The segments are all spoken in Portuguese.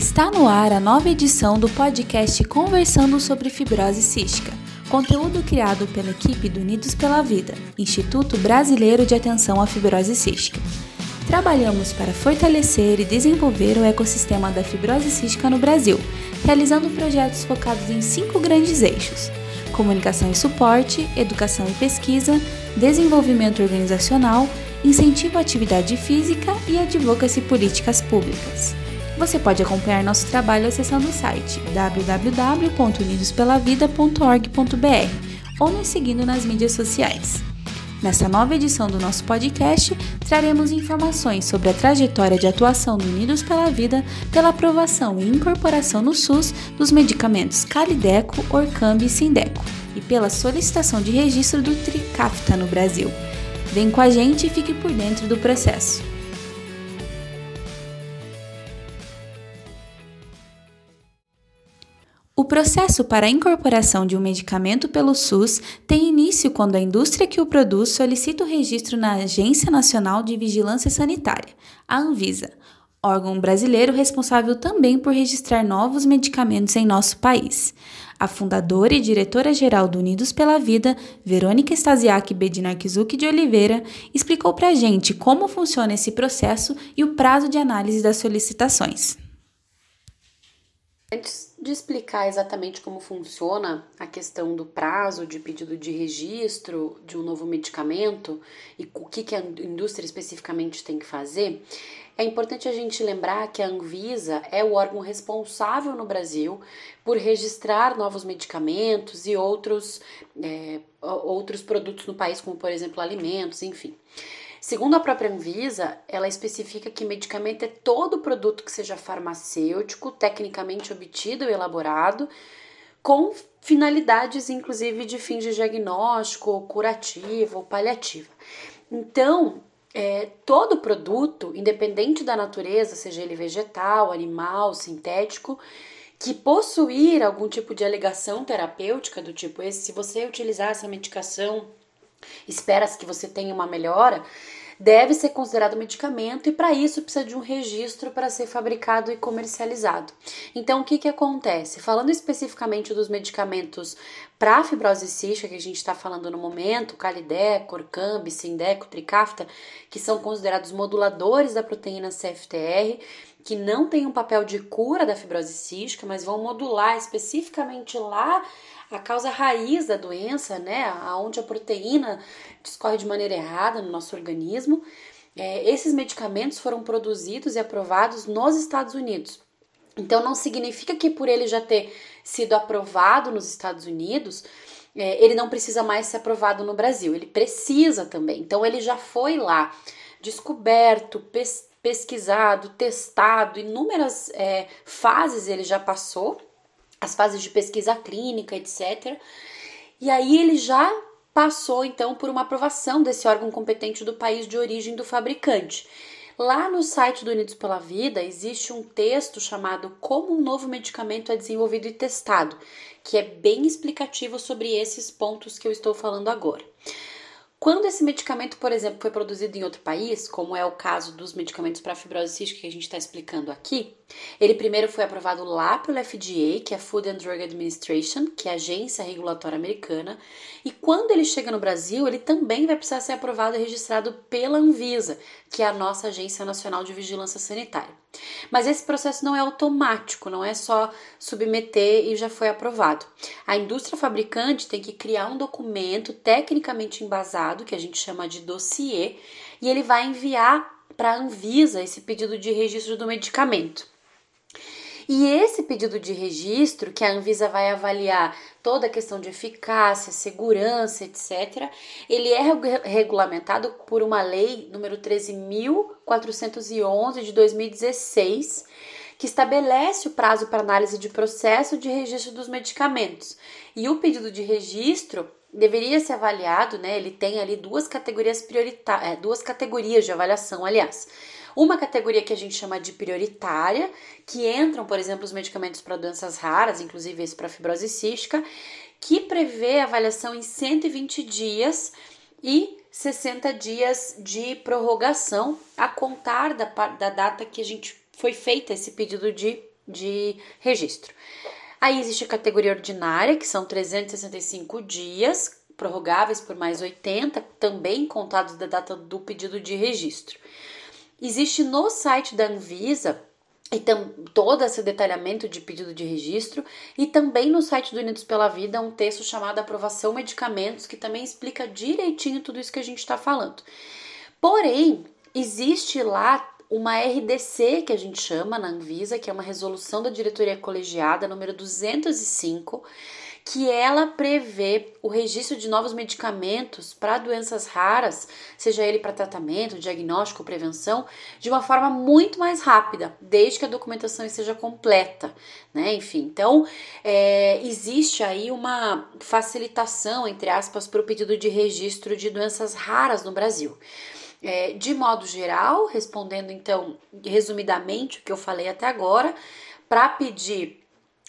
Está no ar a nova edição do podcast Conversando sobre Fibrose Cística, conteúdo criado pela equipe do Unidos pela Vida, Instituto Brasileiro de Atenção à Fibrose Cística. Trabalhamos para fortalecer e desenvolver o ecossistema da fibrose cística no Brasil, realizando projetos focados em cinco grandes eixos: comunicação e suporte, educação e pesquisa, desenvolvimento organizacional, incentivo à atividade física e advocacy políticas públicas. Você pode acompanhar nosso trabalho acessando o site www.unidospelavida.org.br ou nos seguindo nas mídias sociais. Nessa nova edição do nosso podcast, traremos informações sobre a trajetória de atuação do Unidos pela Vida pela aprovação e incorporação no SUS dos medicamentos Calideco, Orcambi e Sindeco e pela solicitação de registro do Tricafta no Brasil. Vem com a gente e fique por dentro do processo. Processo para a incorporação de um medicamento pelo SUS tem início quando a indústria que o produz solicita o registro na Agência Nacional de Vigilância Sanitária, a Anvisa, órgão brasileiro responsável também por registrar novos medicamentos em nosso país. A fundadora e diretora-geral do Unidos pela Vida, Verônica Stasiak Bedinarkizuk de Oliveira, explicou para a gente como funciona esse processo e o prazo de análise das solicitações. Antes de explicar exatamente como funciona a questão do prazo de pedido de registro de um novo medicamento e o que, a indústria especificamente tem que fazer, é importante a gente lembrar que a Anvisa é o órgão responsável no Brasil por registrar novos medicamentos e outros, é, outros produtos no país, como por exemplo alimentos, enfim. Segundo a própria Anvisa, ela especifica que medicamento é todo produto que seja farmacêutico, tecnicamente obtido e elaborado, com finalidades inclusive de fins de diagnóstico, curativo ou paliativa. Então, é, todo produto, independente da natureza, seja ele vegetal, animal, sintético, que possuir algum tipo de alegação terapêutica do tipo esse, se você utilizar essa medicação espera-se que você tenha uma melhora, deve ser considerado medicamento e para isso precisa de um registro para ser fabricado e comercializado. Então, o que, que acontece? Falando especificamente dos medicamentos para fibrose cística que a gente está falando no momento, Calideco, Orcambi, Sindeco, Tricafta, que são considerados moduladores da proteína CFTR, que não têm um papel de cura da fibrose cística, mas vão modular especificamente lá a causa raiz da doença, né, aonde a proteína discorre de maneira errada no nosso organismo. É, esses medicamentos foram produzidos e aprovados nos Estados Unidos. Então não significa que por ele já ter sido aprovado nos Estados Unidos, é, ele não precisa mais ser aprovado no Brasil. Ele precisa também. Então ele já foi lá descoberto, pes pesquisado, testado, inúmeras é, fases ele já passou as fases de pesquisa clínica, etc. E aí ele já passou então por uma aprovação desse órgão competente do país de origem do fabricante. Lá no site do Unidos pela Vida existe um texto chamado Como um novo medicamento é desenvolvido e testado, que é bem explicativo sobre esses pontos que eu estou falando agora. Quando esse medicamento, por exemplo, foi produzido em outro país, como é o caso dos medicamentos para fibrose cística que a gente está explicando aqui, ele primeiro foi aprovado lá pelo FDA, que é Food and Drug Administration, que é a agência regulatória americana, e quando ele chega no Brasil, ele também vai precisar ser aprovado e registrado pela Anvisa, que é a nossa Agência Nacional de Vigilância Sanitária. Mas esse processo não é automático, não é só submeter e já foi aprovado. A indústria fabricante tem que criar um documento tecnicamente embasado, que a gente chama de dossiê, e ele vai enviar para a Anvisa esse pedido de registro do medicamento. E esse pedido de registro, que a Anvisa vai avaliar toda a questão de eficácia, segurança, etc., ele é regulamentado por uma lei número 13.411 de 2016, que estabelece o prazo para análise de processo de registro dos medicamentos. E o pedido de registro deveria ser avaliado, né? Ele tem ali duas categorias prioritárias, é, duas categorias de avaliação, aliás. Uma categoria que a gente chama de prioritária, que entram, por exemplo, os medicamentos para doenças raras, inclusive esse para fibrose cística, que prevê avaliação em 120 dias e 60 dias de prorrogação a contar da, da data que a gente foi feita esse pedido de de registro. Aí existe a categoria ordinária, que são 365 dias, prorrogáveis por mais 80, também contados da data do pedido de registro. Existe no site da Anvisa então, todo esse detalhamento de pedido de registro e também no site do Unidos pela Vida um texto chamado Aprovação Medicamentos que também explica direitinho tudo isso que a gente está falando. Porém, existe lá uma RDC que a gente chama na Anvisa, que é uma resolução da diretoria colegiada número 205, que ela prevê o registro de novos medicamentos para doenças raras, seja ele para tratamento, diagnóstico, prevenção, de uma forma muito mais rápida, desde que a documentação esteja completa, né? Enfim, então é, existe aí uma facilitação, entre aspas, para o pedido de registro de doenças raras no Brasil. É, de modo geral, respondendo então resumidamente o que eu falei até agora, para pedir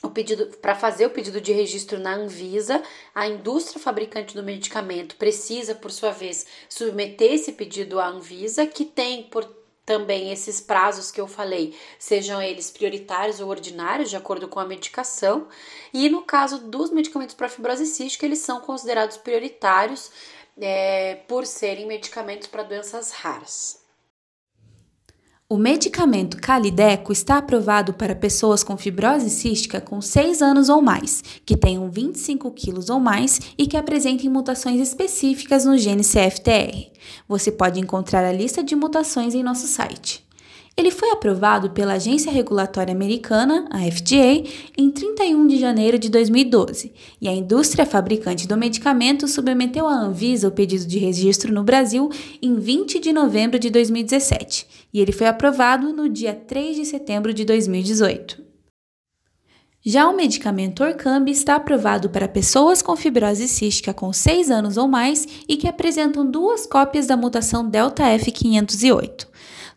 o pedido para fazer o pedido de registro na Anvisa, a indústria fabricante do medicamento precisa, por sua vez, submeter esse pedido à Anvisa, que tem por também esses prazos que eu falei, sejam eles prioritários ou ordinários, de acordo com a medicação. E no caso dos medicamentos para fibrose cística, eles são considerados prioritários é, por serem medicamentos para doenças raras. O medicamento Calideco está aprovado para pessoas com fibrose cística com 6 anos ou mais, que tenham 25 quilos ou mais e que apresentem mutações específicas no gene CFTR. Você pode encontrar a lista de mutações em nosso site. Ele foi aprovado pela Agência Regulatória Americana, a FDA, em 31 de janeiro de 2012, e a indústria fabricante do medicamento submeteu à Anvisa o pedido de registro no Brasil em 20 de novembro de 2017, e ele foi aprovado no dia 3 de setembro de 2018. Já o medicamento Orcambi está aprovado para pessoas com fibrose cística com 6 anos ou mais e que apresentam duas cópias da mutação Delta F508.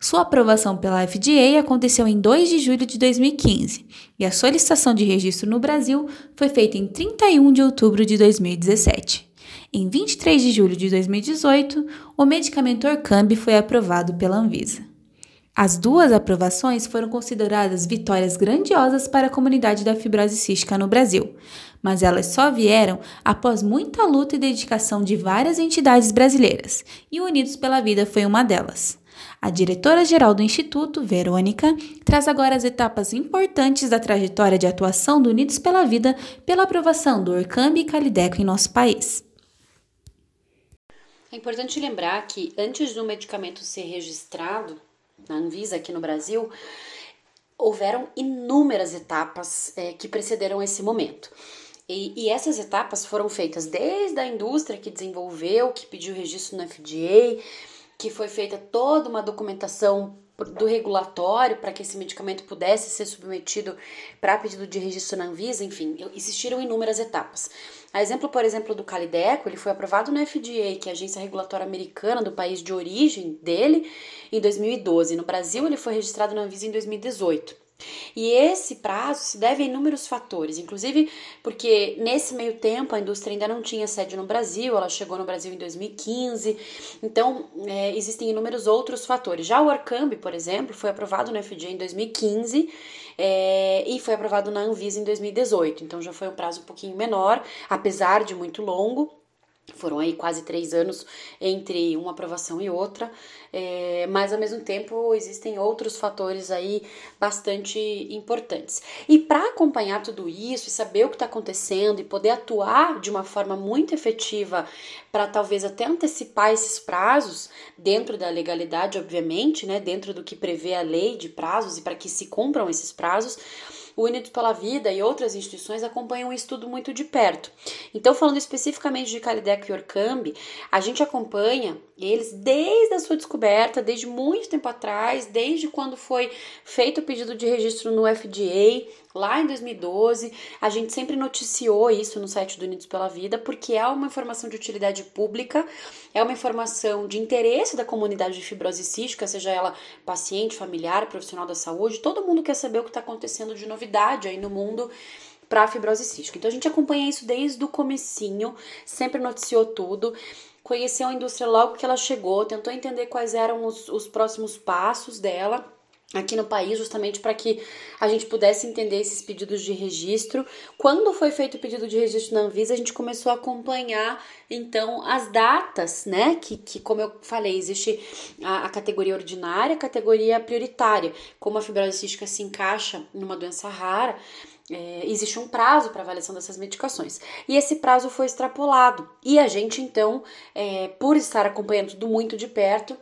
Sua aprovação pela FDA aconteceu em 2 de julho de 2015 e a solicitação de registro no Brasil foi feita em 31 de outubro de 2017. Em 23 de julho de 2018, o medicamento Orcambi foi aprovado pela Anvisa. As duas aprovações foram consideradas vitórias grandiosas para a comunidade da fibrose cística no Brasil, mas elas só vieram após muita luta e dedicação de várias entidades brasileiras, e Unidos pela Vida foi uma delas. A diretora-geral do Instituto, Verônica, traz agora as etapas importantes da trajetória de atuação do Unidos pela Vida pela aprovação do Orcambi e Calideco em nosso país. É importante lembrar que antes do medicamento ser registrado na Anvisa aqui no Brasil, houveram inúmeras etapas é, que precederam esse momento. E, e, essas etapas foram feitas desde a indústria que desenvolveu, que pediu registro no FDA, que foi feita toda uma documentação do regulatório para que esse medicamento pudesse ser submetido para pedido de registro na Anvisa, enfim, existiram inúmeras etapas. A exemplo, por exemplo, do Calideco, ele foi aprovado no FDA, que é a agência regulatória americana do país de origem dele, em 2012. No Brasil, ele foi registrado na Anvisa em 2018. E esse prazo se deve a inúmeros fatores, inclusive porque nesse meio tempo a indústria ainda não tinha sede no Brasil, ela chegou no Brasil em 2015, então é, existem inúmeros outros fatores. Já o Orcambi, por exemplo, foi aprovado no FDA em 2015 é, e foi aprovado na Anvisa em 2018, então já foi um prazo um pouquinho menor, apesar de muito longo. Foram aí quase três anos entre uma aprovação e outra, é, mas ao mesmo tempo existem outros fatores aí bastante importantes. E para acompanhar tudo isso e saber o que está acontecendo e poder atuar de uma forma muito efetiva para talvez até antecipar esses prazos, dentro da legalidade, obviamente, né, dentro do que prevê a lei de prazos e para que se cumpram esses prazos o Unidos pela Vida e outras instituições acompanham o estudo muito de perto. Então, falando especificamente de Calideco e Orcambi, a gente acompanha eles desde a sua descoberta, desde muito tempo atrás, desde quando foi feito o pedido de registro no FDA, lá em 2012. A gente sempre noticiou isso no site do Unidos pela Vida, porque é uma informação de utilidade pública, é uma informação de interesse da comunidade de fibrose cística, seja ela paciente, familiar, profissional da saúde, todo mundo quer saber o que está acontecendo de novidade aí no mundo para a fibrose cística. Então a gente acompanha isso desde o comecinho, sempre noticiou tudo conheceu a indústria logo que ela chegou, tentou entender quais eram os, os próximos passos dela aqui no país, justamente para que a gente pudesse entender esses pedidos de registro. Quando foi feito o pedido de registro na Anvisa, a gente começou a acompanhar então as datas, né? Que, que como eu falei, existe a, a categoria ordinária, a categoria prioritária. Como a fibrose cística se encaixa numa doença rara, é, existe um prazo para avaliação dessas medicações. E esse prazo foi extrapolado. E a gente, então, é, por estar acompanhando tudo muito de perto,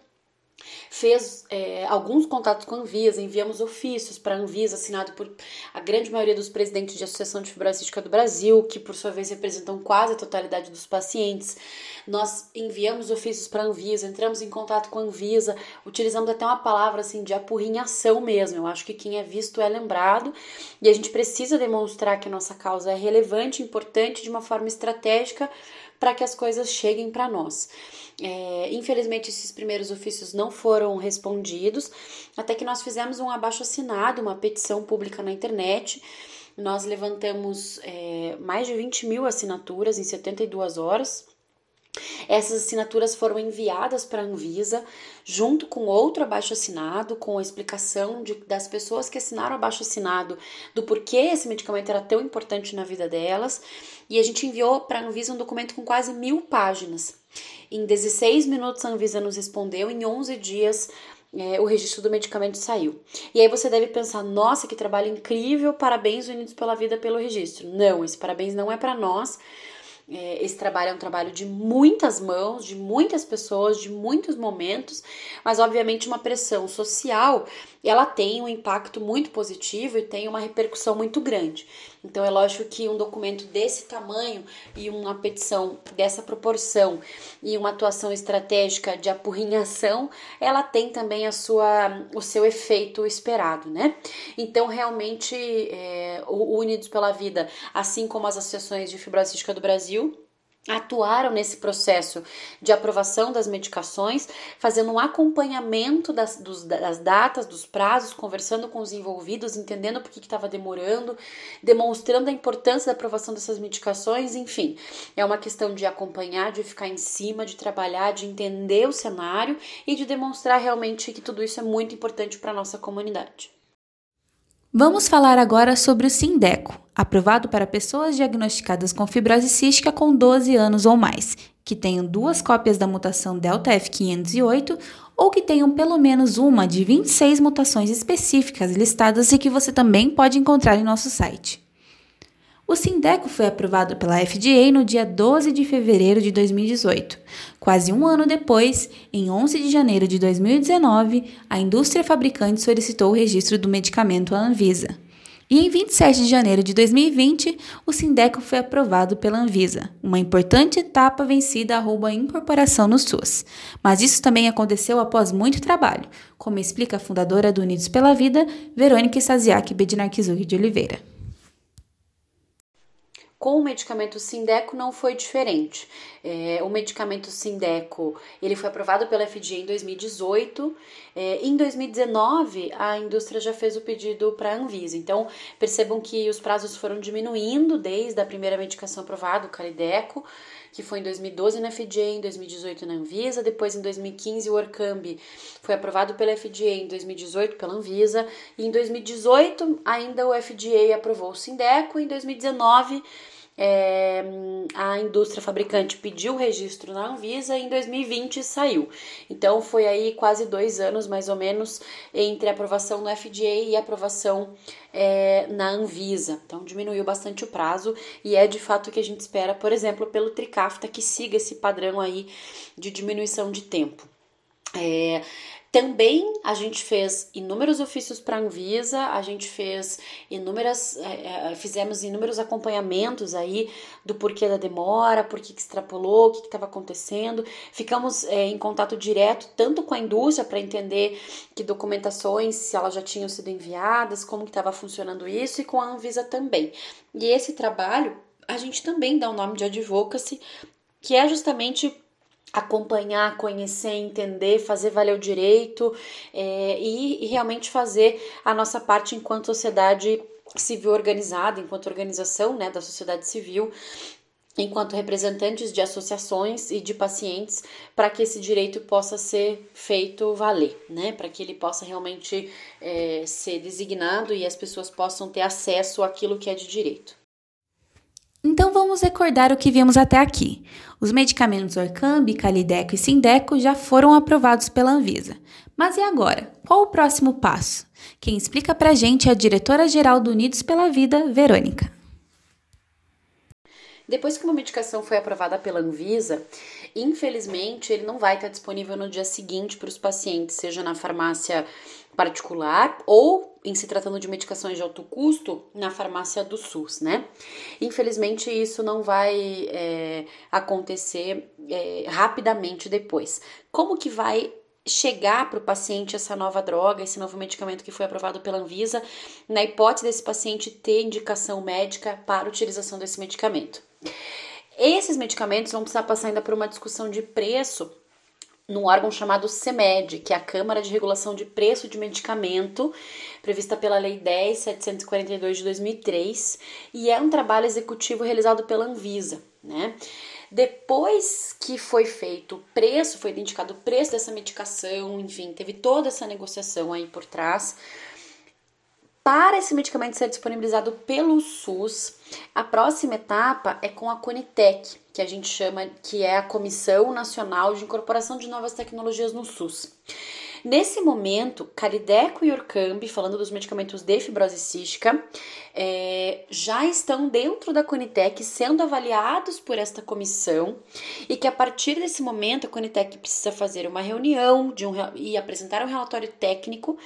fez é, alguns contatos com a Anvisa, enviamos ofícios para a Anvisa, assinado por a grande maioria dos presidentes de Associação de Fibrocística do Brasil, que por sua vez representam quase a totalidade dos pacientes. Nós enviamos ofícios para a Anvisa, entramos em contato com a Anvisa, utilizando até uma palavra assim de apurrinhação mesmo. Eu acho que quem é visto é lembrado e a gente precisa demonstrar que a nossa causa é relevante, importante de uma forma estratégica para que as coisas cheguem para nós. É, infelizmente, esses primeiros ofícios não foram respondidos, até que nós fizemos um abaixo assinado, uma petição pública na internet. Nós levantamos é, mais de 20 mil assinaturas em 72 horas. Essas assinaturas foram enviadas para a Anvisa, junto com outro abaixo assinado, com a explicação de, das pessoas que assinaram abaixo assinado do porquê esse medicamento era tão importante na vida delas. E a gente enviou para a Anvisa um documento com quase mil páginas. Em 16 minutos, a Anvisa nos respondeu, em 11 dias, é, o registro do medicamento saiu. E aí você deve pensar: nossa, que trabalho incrível, parabéns Unidos pela Vida pelo registro. Não, esse parabéns não é para nós. É, esse trabalho é um trabalho de muitas mãos, de muitas pessoas, de muitos momentos, mas obviamente uma pressão social ela tem um impacto muito positivo e tem uma repercussão muito grande. Então é lógico que um documento desse tamanho e uma petição dessa proporção e uma atuação estratégica de apurrinhação, ela tem também a sua, o seu efeito esperado, né? Então realmente é, o Unidos pela Vida, assim como as associações de fibrose do Brasil, atuaram nesse processo de aprovação das medicações, fazendo um acompanhamento das, dos, das datas, dos prazos, conversando com os envolvidos, entendendo por que estava demorando, demonstrando a importância da aprovação dessas medicações, enfim, é uma questão de acompanhar, de ficar em cima, de trabalhar, de entender o cenário e de demonstrar realmente que tudo isso é muito importante para a nossa comunidade. Vamos falar agora sobre o Sindeco, aprovado para pessoas diagnosticadas com fibrose cística com 12 anos ou mais, que tenham duas cópias da mutação Delta F508 ou que tenham pelo menos uma de 26 mutações específicas listadas e que você também pode encontrar em nosso site. O Sindeco foi aprovado pela FDA no dia 12 de fevereiro de 2018. Quase um ano depois, em 11 de janeiro de 2019, a indústria fabricante solicitou o registro do medicamento à Anvisa. E em 27 de janeiro de 2020, o Sindeco foi aprovado pela Anvisa, uma importante etapa vencida rumo à incorporação no SUS. Mas isso também aconteceu após muito trabalho, como explica a fundadora do Unidos pela Vida, Verônica Stasiak Bedinarkizug de Oliveira. Com o medicamento Sindeco não foi diferente. É, o medicamento Sindeco ele foi aprovado pela FDA em 2018. É, em 2019, a indústria já fez o pedido para a Anvisa. Então, percebam que os prazos foram diminuindo desde a primeira medicação aprovada, o Calideco, que foi em 2012 na FDA, em 2018 na Anvisa, depois em 2015 o Orcambi foi aprovado pela FDA, em 2018 pela Anvisa, e em 2018 ainda o FDA aprovou o Sindeco, em 2019 é, a indústria fabricante pediu o registro na Anvisa e em 2020 saiu. Então foi aí quase dois anos mais ou menos entre a aprovação no FDA e a aprovação é, na Anvisa. Então diminuiu bastante o prazo e é de fato o que a gente espera, por exemplo, pelo Tricafta que siga esse padrão aí de diminuição de tempo. É, também a gente fez inúmeros ofícios para a Anvisa, a gente fez inúmeras, é, é, fizemos inúmeros acompanhamentos aí do porquê da demora, por que extrapolou, o que estava acontecendo. Ficamos é, em contato direto tanto com a indústria para entender que documentações, se elas já tinham sido enviadas, como que estava funcionando isso, e com a Anvisa também. E esse trabalho a gente também dá o nome de advocacy, que é justamente acompanhar, conhecer, entender, fazer valer o direito é, e, e realmente fazer a nossa parte enquanto sociedade civil organizada, enquanto organização né, da sociedade civil, enquanto representantes de associações e de pacientes, para que esse direito possa ser feito valer, né? Para que ele possa realmente é, ser designado e as pessoas possam ter acesso àquilo que é de direito. Então vamos recordar o que vimos até aqui. Os medicamentos Orcambi, Calideco e Sindeco já foram aprovados pela Anvisa. Mas e agora? Qual o próximo passo? Quem explica pra gente é a diretora-geral do Unidos pela Vida, Verônica. Depois que uma medicação foi aprovada pela Anvisa, infelizmente ele não vai estar disponível no dia seguinte para os pacientes, seja na farmácia particular ou em se tratando de medicações de alto custo na farmácia do SUS, né? Infelizmente isso não vai é, acontecer é, rapidamente depois. Como que vai chegar para o paciente essa nova droga, esse novo medicamento que foi aprovado pela Anvisa, na hipótese desse paciente ter indicação médica para utilização desse medicamento? Esses medicamentos vão precisar passar ainda por uma discussão de preço num órgão chamado CEMED, que é a Câmara de Regulação de Preço de Medicamento, prevista pela Lei 10.742 de 2003, e é um trabalho executivo realizado pela Anvisa, né? Depois que foi feito o preço, foi identificado o preço dessa medicação, enfim, teve toda essa negociação aí por trás. Para esse medicamento ser disponibilizado pelo SUS, a próxima etapa é com a Conitec, que a gente chama que é a Comissão Nacional de Incorporação de Novas Tecnologias no SUS. Nesse momento, Carideco e Orcambi, falando dos medicamentos de fibrose cística, é, já estão dentro da Conitec sendo avaliados por esta comissão e que a partir desse momento a Conitec precisa fazer uma reunião de um, e apresentar um relatório técnico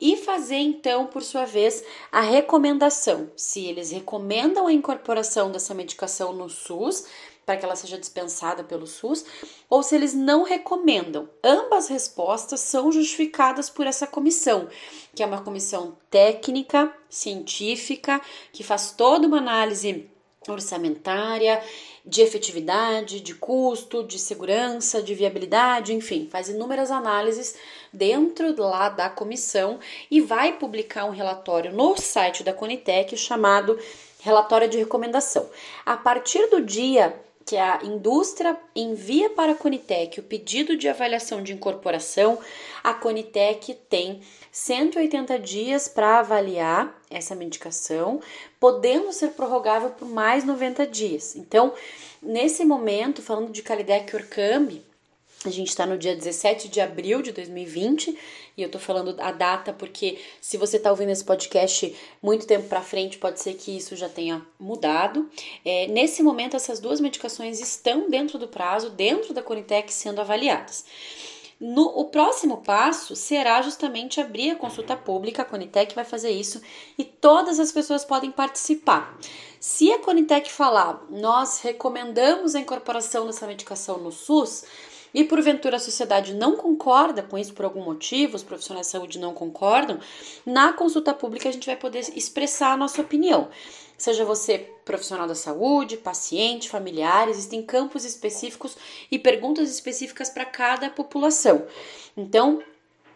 e fazer então, por sua vez, a recomendação, se eles recomendam a incorporação dessa medicação no SUS, para que ela seja dispensada pelo SUS, ou se eles não recomendam. Ambas respostas são justificadas por essa comissão, que é uma comissão técnica, científica, que faz toda uma análise orçamentária, de efetividade, de custo, de segurança, de viabilidade, enfim, faz inúmeras análises dentro lá da comissão e vai publicar um relatório no site da Conitec chamado relatório de recomendação. A partir do dia que a indústria envia para a Conitec o pedido de avaliação de incorporação, a Conitec tem 180 dias para avaliar essa medicação, podendo ser prorrogável por mais 90 dias. Então, nesse momento, falando de Calidec Orcambi, a gente está no dia 17 de abril de 2020 e eu tô falando a data porque se você tá ouvindo esse podcast muito tempo para frente, pode ser que isso já tenha mudado. É, nesse momento, essas duas medicações estão dentro do prazo, dentro da Conitec, sendo avaliadas. No, o próximo passo será justamente abrir a consulta pública, a Conitec vai fazer isso e todas as pessoas podem participar. Se a Conitec falar, nós recomendamos a incorporação dessa medicação no SUS, e porventura a sociedade não concorda com isso por algum motivo, os profissionais de saúde não concordam, na consulta pública a gente vai poder expressar a nossa opinião. Seja você profissional da saúde, paciente, familiar, existem campos específicos e perguntas específicas para cada população. Então,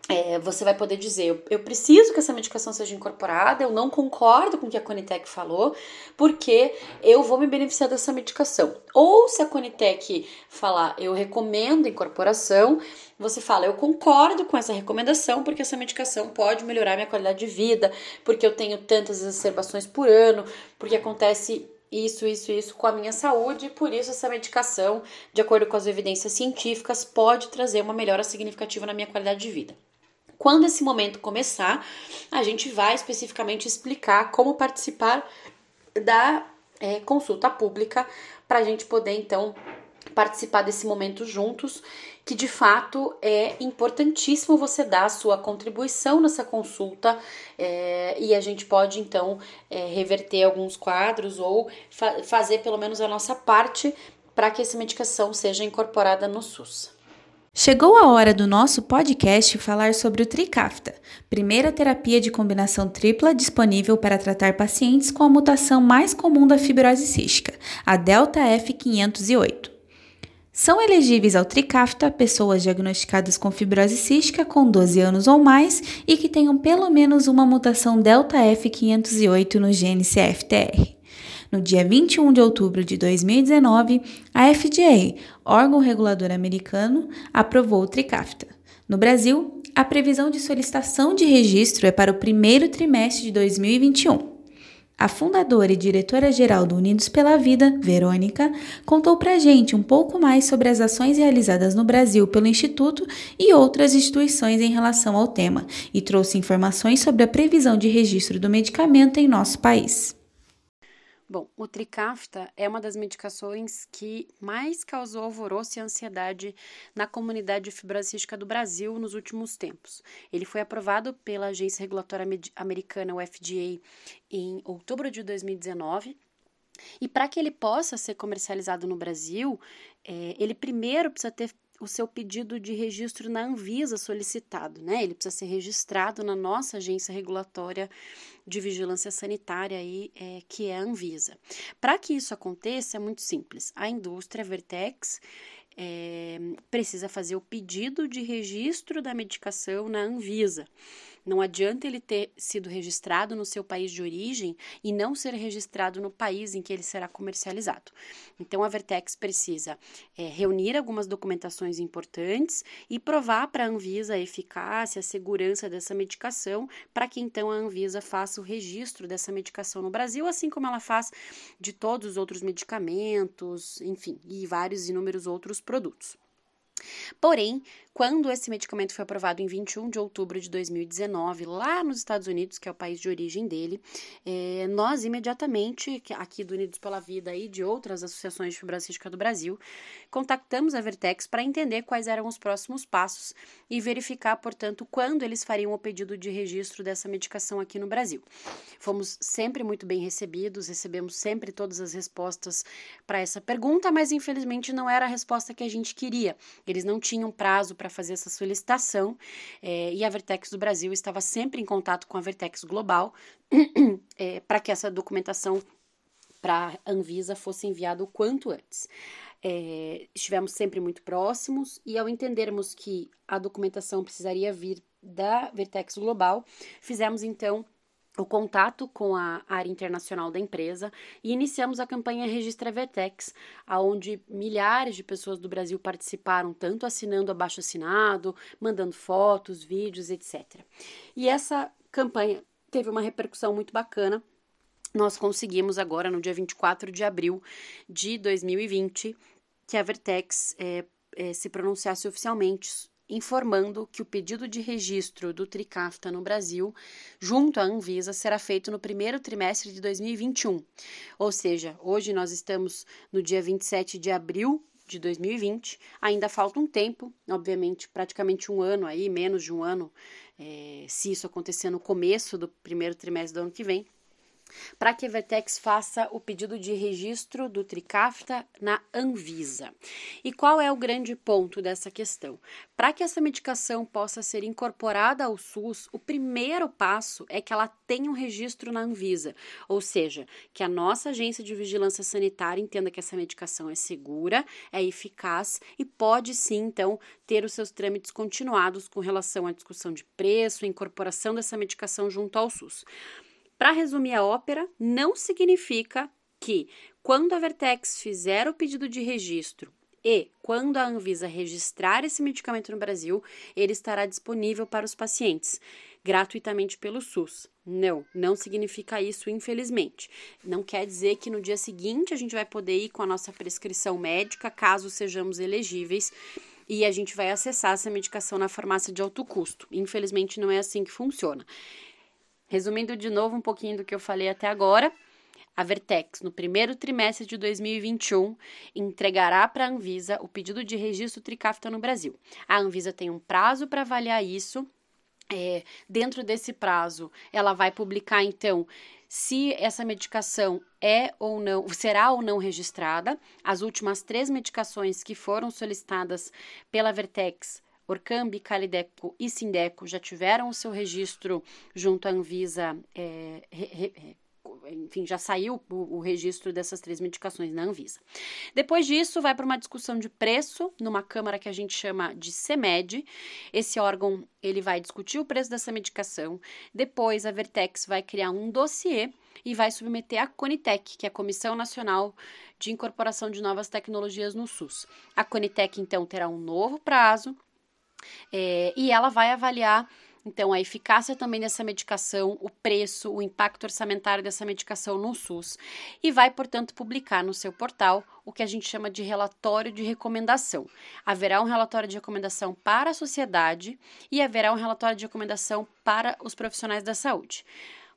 é, você vai poder dizer: eu, eu, preciso que essa medicação seja incorporada, eu não concordo com o que a Conitec falou, porque eu vou me beneficiar dessa medicação. Ou se a Conitec falar, eu recomendo incorporação, você fala, eu concordo com essa recomendação, porque essa medicação pode melhorar minha qualidade de vida, porque eu tenho tantas exacerbações por ano, porque acontece isso, isso, isso com a minha saúde, e por isso essa medicação, de acordo com as evidências científicas, pode trazer uma melhora significativa na minha qualidade de vida. Quando esse momento começar, a gente vai especificamente explicar como participar da é, consulta pública para a gente poder então participar desse momento juntos, que de fato é importantíssimo você dar a sua contribuição nessa consulta é, e a gente pode então é, reverter alguns quadros ou fa fazer pelo menos a nossa parte para que essa medicação seja incorporada no SUS. Chegou a hora do nosso podcast falar sobre o Tricafta, primeira terapia de combinação tripla disponível para tratar pacientes com a mutação mais comum da fibrose cística, a delta F508. São elegíveis ao Tricafta pessoas diagnosticadas com fibrose cística com 12 anos ou mais e que tenham pelo menos uma mutação delta F508 no gene CFTR. No dia 21 de outubro de 2019, a FDA, órgão regulador americano, aprovou o Trikafta. No Brasil, a previsão de solicitação de registro é para o primeiro trimestre de 2021. A fundadora e diretora-geral do Unidos pela Vida, Verônica, contou para a gente um pouco mais sobre as ações realizadas no Brasil pelo Instituto e outras instituições em relação ao tema e trouxe informações sobre a previsão de registro do medicamento em nosso país. Bom, o Trikafta é uma das medicações que mais causou alvoroço e ansiedade na comunidade fibrocística do Brasil nos últimos tempos. Ele foi aprovado pela agência regulatória americana, o FDA, em outubro de 2019. E para que ele possa ser comercializado no Brasil, é, ele primeiro precisa ter o seu pedido de registro na Anvisa solicitado, né? Ele precisa ser registrado na nossa agência regulatória de vigilância sanitária aí, é, que é a Anvisa. Para que isso aconteça, é muito simples. A indústria Vertex é, precisa fazer o pedido de registro da medicação na Anvisa. Não adianta ele ter sido registrado no seu país de origem e não ser registrado no país em que ele será comercializado. Então, a Vertex precisa é, reunir algumas documentações importantes e provar para a Anvisa a eficácia, a segurança dessa medicação, para que então a Anvisa faça o registro dessa medicação no Brasil, assim como ela faz de todos os outros medicamentos, enfim, e vários inúmeros outros produtos. Porém, quando esse medicamento foi aprovado em 21 de outubro de 2019, lá nos Estados Unidos, que é o país de origem dele, é, nós imediatamente, aqui do Unidos pela Vida e de outras associações de fibrocística do Brasil, contactamos a Vertex para entender quais eram os próximos passos e verificar, portanto, quando eles fariam o pedido de registro dessa medicação aqui no Brasil. Fomos sempre muito bem recebidos, recebemos sempre todas as respostas para essa pergunta, mas infelizmente não era a resposta que a gente queria. Eles não tinham prazo para fazer essa solicitação é, e a Vertex do Brasil estava sempre em contato com a Vertex Global é, para que essa documentação para a Anvisa fosse enviada o quanto antes. É, estivemos sempre muito próximos e ao entendermos que a documentação precisaria vir da Vertex Global, fizemos então o contato com a área internacional da empresa e iniciamos a campanha Registra Vertex, aonde milhares de pessoas do Brasil participaram, tanto assinando abaixo assinado, mandando fotos, vídeos, etc. E essa campanha teve uma repercussão muito bacana. Nós conseguimos agora, no dia 24 de abril de 2020, que a Vertex é, é, se pronunciasse oficialmente informando que o pedido de registro do Tricafta no Brasil, junto à Anvisa, será feito no primeiro trimestre de 2021. Ou seja, hoje nós estamos no dia 27 de abril de 2020, ainda falta um tempo, obviamente, praticamente um ano aí, menos de um ano, é, se isso acontecer no começo do primeiro trimestre do ano que vem, para que a Vertex faça o pedido de registro do Tricafta na Anvisa. E qual é o grande ponto dessa questão? Para que essa medicação possa ser incorporada ao SUS, o primeiro passo é que ela tenha um registro na Anvisa, ou seja, que a nossa agência de vigilância sanitária entenda que essa medicação é segura, é eficaz e pode sim, então, ter os seus trâmites continuados com relação à discussão de preço, incorporação dessa medicação junto ao SUS. Para resumir a ópera, não significa que, quando a Vertex fizer o pedido de registro e quando a Anvisa registrar esse medicamento no Brasil, ele estará disponível para os pacientes gratuitamente pelo SUS. Não, não significa isso, infelizmente. Não quer dizer que no dia seguinte a gente vai poder ir com a nossa prescrição médica, caso sejamos elegíveis, e a gente vai acessar essa medicação na farmácia de alto custo. Infelizmente, não é assim que funciona. Resumindo de novo um pouquinho do que eu falei até agora, a Vertex, no primeiro trimestre de 2021, entregará para a Anvisa o pedido de registro Tricafta no Brasil. A Anvisa tem um prazo para avaliar isso. É, dentro desse prazo, ela vai publicar então se essa medicação é ou não, será ou não registrada. As últimas três medicações que foram solicitadas pela Vertex Orcambi, Calideco e Sindeco já tiveram o seu registro junto à Anvisa, é, re, re, enfim, já saiu o, o, registro dessas três medicações na Anvisa. Depois disso, vai para uma discussão de preço numa câmara que a gente chama de CEMED. Esse órgão ele vai discutir o preço dessa medicação. Depois, a Vertex vai criar um dossiê e vai submeter à Conitec, que é a Comissão Nacional de Incorporação de Novas Tecnologias no SUS. A Conitec, então, terá um novo prazo é, e ela vai avaliar então, a eficácia também dessa medicação, o preço, o impacto orçamentário dessa medicação no SUS e vai, portanto, publicar no seu portal o que a gente chama de relatório de recomendação. Haverá um relatório de recomendação para a sociedade e haverá um relatório de recomendação para os profissionais da saúde.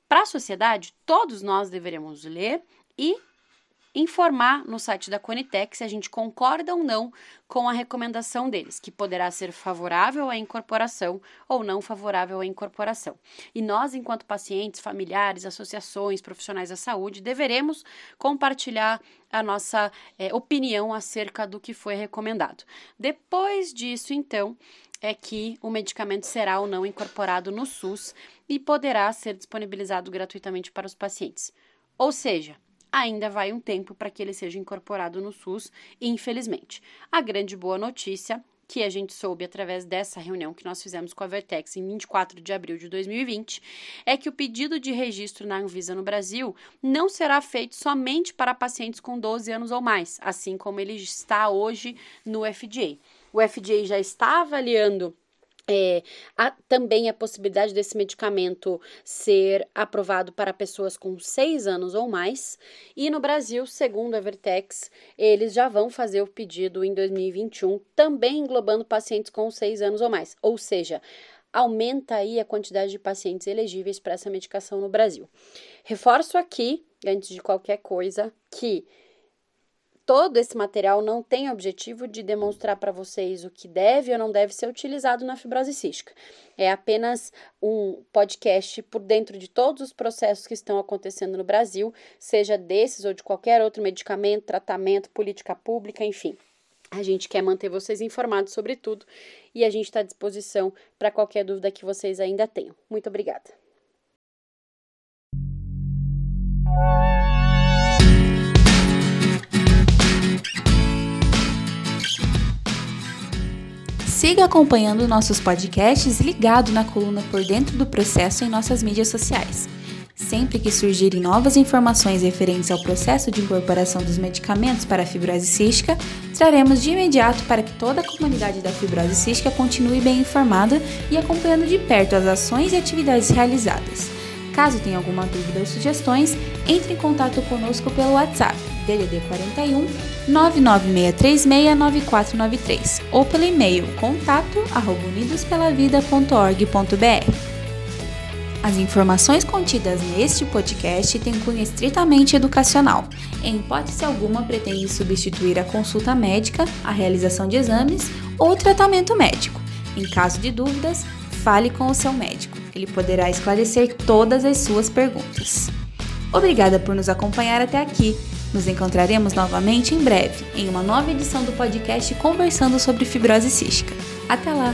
Para a sociedade, todos nós deveremos ler e informar no site da Conitec se a gente concorda ou não com a recomendação deles, que poderá ser favorável à incorporação ou não favorável à incorporação. E nós, enquanto pacientes, familiares, associações, profissionais da saúde, deveremos compartilhar a nossa é, opinião acerca do que foi recomendado. Depois disso, então, é que o medicamento será ou não incorporado no SUS e poderá ser disponibilizado gratuitamente para os pacientes. Ou seja, ainda vai um tempo para que ele seja incorporado no SUS, infelizmente. A grande boa notícia que a gente soube através dessa reunião que nós fizemos com a Vertex em 24 de abril de 2020, é que o pedido de registro na Anvisa no Brasil não será feito somente para pacientes com 12 anos ou mais, assim como ele está hoje no FDA. O FDA já está avaliando é, há também a possibilidade desse medicamento ser aprovado para pessoas com 6 anos ou mais. E no Brasil, segundo a Vertex, eles já vão fazer o pedido em 2021, também englobando pacientes com 6 anos ou mais. Ou seja, aumenta aí a quantidade de pacientes elegíveis para essa medicação no Brasil. Reforço aqui, antes de qualquer coisa, que todo esse material não tem objetivo de demonstrar para vocês o que deve ou não deve ser utilizado na fibrose cística. É apenas um podcast por dentro de todos os processos que estão acontecendo no Brasil, seja desses ou de qualquer outro medicamento, tratamento, política pública, enfim. A gente quer manter vocês informados sobre tudo e a gente está à disposição para qualquer dúvida que vocês ainda tenham. Muito obrigada. Siga acompanhando nossos podcasts ligado na coluna Por Dentro do Processo em nossas mídias sociais. Sempre que surgirem novas informações referentes ao processo de incorporação dos medicamentos para a fibrose cística, traremos de imediato para que toda a comunidade da fibrose cística continue bem informada e acompanhando de perto as ações e atividades realizadas. Caso tenha alguma dúvida ou sugestões, entre em contato conosco pelo WhatsApp DDD 41 996369493 ou pelo e-mail contato@unidospelavida.org.br. As informações contidas neste podcast têm cunho estritamente educacional. Em hipótese alguma pretende substituir a consulta médica, a realização de exames ou tratamento médico. Em caso de dúvidas, fale com o seu médico. Ele poderá esclarecer todas as suas perguntas. Obrigada por nos acompanhar até aqui. Nos encontraremos novamente em breve, em uma nova edição do podcast Conversando sobre Fibrose Cística. Até lá!